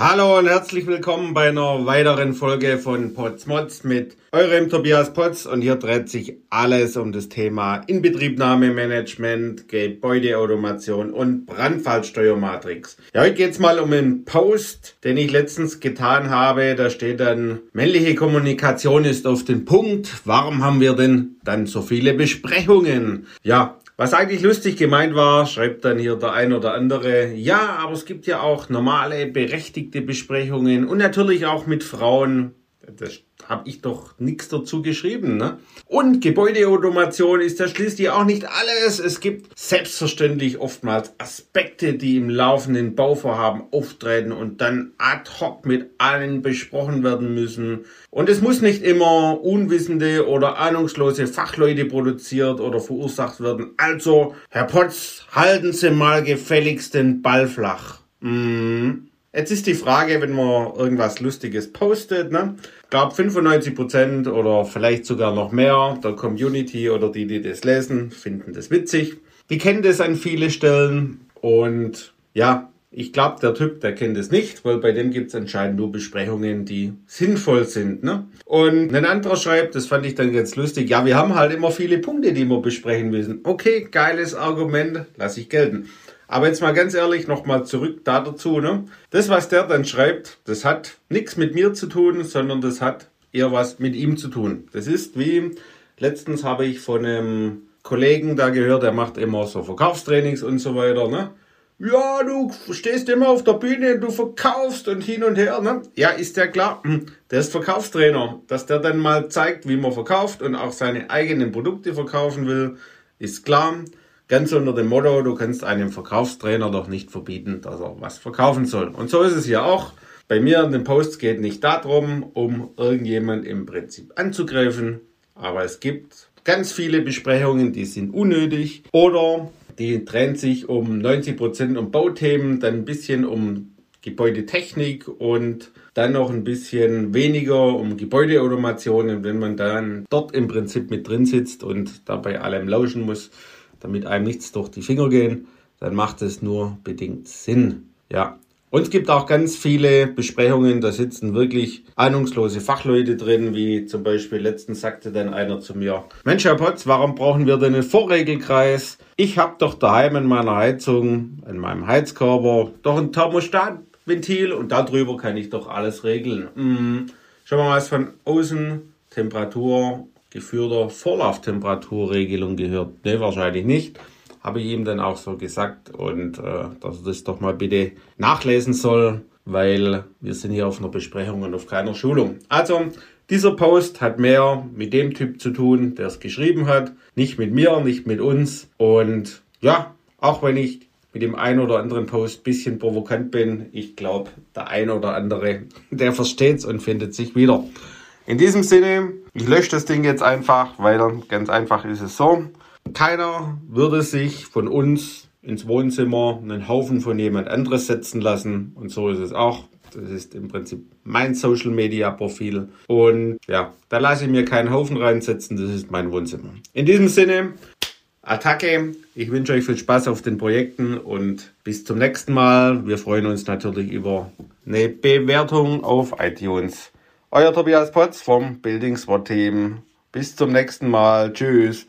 Hallo und herzlich willkommen bei einer weiteren Folge von Potsmods mit eurem Tobias Potz und hier dreht sich alles um das Thema Inbetriebnahmemanagement, Gebäudeautomation und Brandfallsteuermatrix. Ja, heute geht's mal um einen Post, den ich letztens getan habe. Da steht dann, männliche Kommunikation ist auf den Punkt. Warum haben wir denn dann so viele Besprechungen? Ja, was eigentlich lustig gemeint war, schreibt dann hier der ein oder andere, ja, aber es gibt ja auch normale, berechtigte Besprechungen und natürlich auch mit Frauen. Das habe ich doch nichts dazu geschrieben. Ne? Und Gebäudeautomation ist ja schließlich auch nicht alles. Es gibt selbstverständlich oftmals Aspekte, die im laufenden Bauvorhaben auftreten und dann ad hoc mit allen besprochen werden müssen. Und es muss nicht immer unwissende oder ahnungslose Fachleute produziert oder verursacht werden. Also, Herr Potz, halten Sie mal gefälligst den Ball flach. Mm. Jetzt ist die Frage, wenn man irgendwas Lustiges postet, ne? Ich glaube 95% oder vielleicht sogar noch mehr der Community oder die, die das lesen, finden das witzig. Die kennen das an viele Stellen und ja, ich glaube, der Typ, der kennt es nicht, weil bei dem gibt es anscheinend nur Besprechungen, die sinnvoll sind. Ne? Und ein anderer schreibt, das fand ich dann ganz lustig, ja, wir haben halt immer viele Punkte, die wir besprechen müssen. Okay, geiles Argument, lasse ich gelten. Aber jetzt mal ganz ehrlich nochmal zurück da dazu. Ne? Das, was der dann schreibt, das hat nichts mit mir zu tun, sondern das hat eher was mit ihm zu tun. Das ist wie, letztens habe ich von einem Kollegen da gehört, der macht immer so Verkaufstrainings und so weiter. Ne? Ja, du stehst immer auf der Bühne, du verkaufst und hin und her. Ne? Ja, ist ja klar, hm, der ist Verkaufstrainer. Dass der dann mal zeigt, wie man verkauft und auch seine eigenen Produkte verkaufen will, ist klar. Ganz unter dem Motto, du kannst einem Verkaufstrainer doch nicht verbieten, dass er was verkaufen soll. Und so ist es hier auch. Bei mir in den Posts geht nicht darum, um irgendjemand im Prinzip anzugreifen, aber es gibt ganz viele Besprechungen, die sind unnötig oder die drehen sich um 90 Prozent um Bauthemen, dann ein bisschen um Gebäudetechnik und dann noch ein bisschen weniger um Gebäudeautomation. Und wenn man dann dort im Prinzip mit drin sitzt und dabei allem lauschen muss, damit einem nichts durch die Finger gehen, dann macht es nur bedingt Sinn. Ja. Und es gibt auch ganz viele Besprechungen, da sitzen wirklich ahnungslose Fachleute drin, wie zum Beispiel letztens sagte dann einer zu mir, Mensch Herr Potz, warum brauchen wir denn einen Vorregelkreis? Ich habe doch daheim in meiner Heizung, in meinem Heizkörper, doch ein Thermostatventil und darüber kann ich doch alles regeln. Hm. Schauen wir mal was von außen, Temperatur geführter Vorlauftemperaturregelung gehört. Ne, wahrscheinlich nicht. Habe ich ihm dann auch so gesagt und äh, dass er das doch mal bitte nachlesen soll, weil wir sind hier auf einer Besprechung und auf keiner Schulung. Also, dieser Post hat mehr mit dem Typ zu tun, der es geschrieben hat, nicht mit mir, nicht mit uns. Und ja, auch wenn ich mit dem einen oder anderen Post ein bisschen provokant bin, ich glaube, der ein oder andere, der versteht es und findet sich wieder. In diesem Sinne, ich lösche das Ding jetzt einfach, weil ganz einfach ist es so. Keiner würde sich von uns ins Wohnzimmer einen Haufen von jemand anderes setzen lassen. Und so ist es auch. Das ist im Prinzip mein Social Media Profil. Und ja, da lasse ich mir keinen Haufen reinsetzen. Das ist mein Wohnzimmer. In diesem Sinne, Attacke. Ich wünsche euch viel Spaß auf den Projekten und bis zum nächsten Mal. Wir freuen uns natürlich über eine Bewertung auf iTunes. Euer Tobias Potz vom Building SWAT Team. Bis zum nächsten Mal. Tschüss.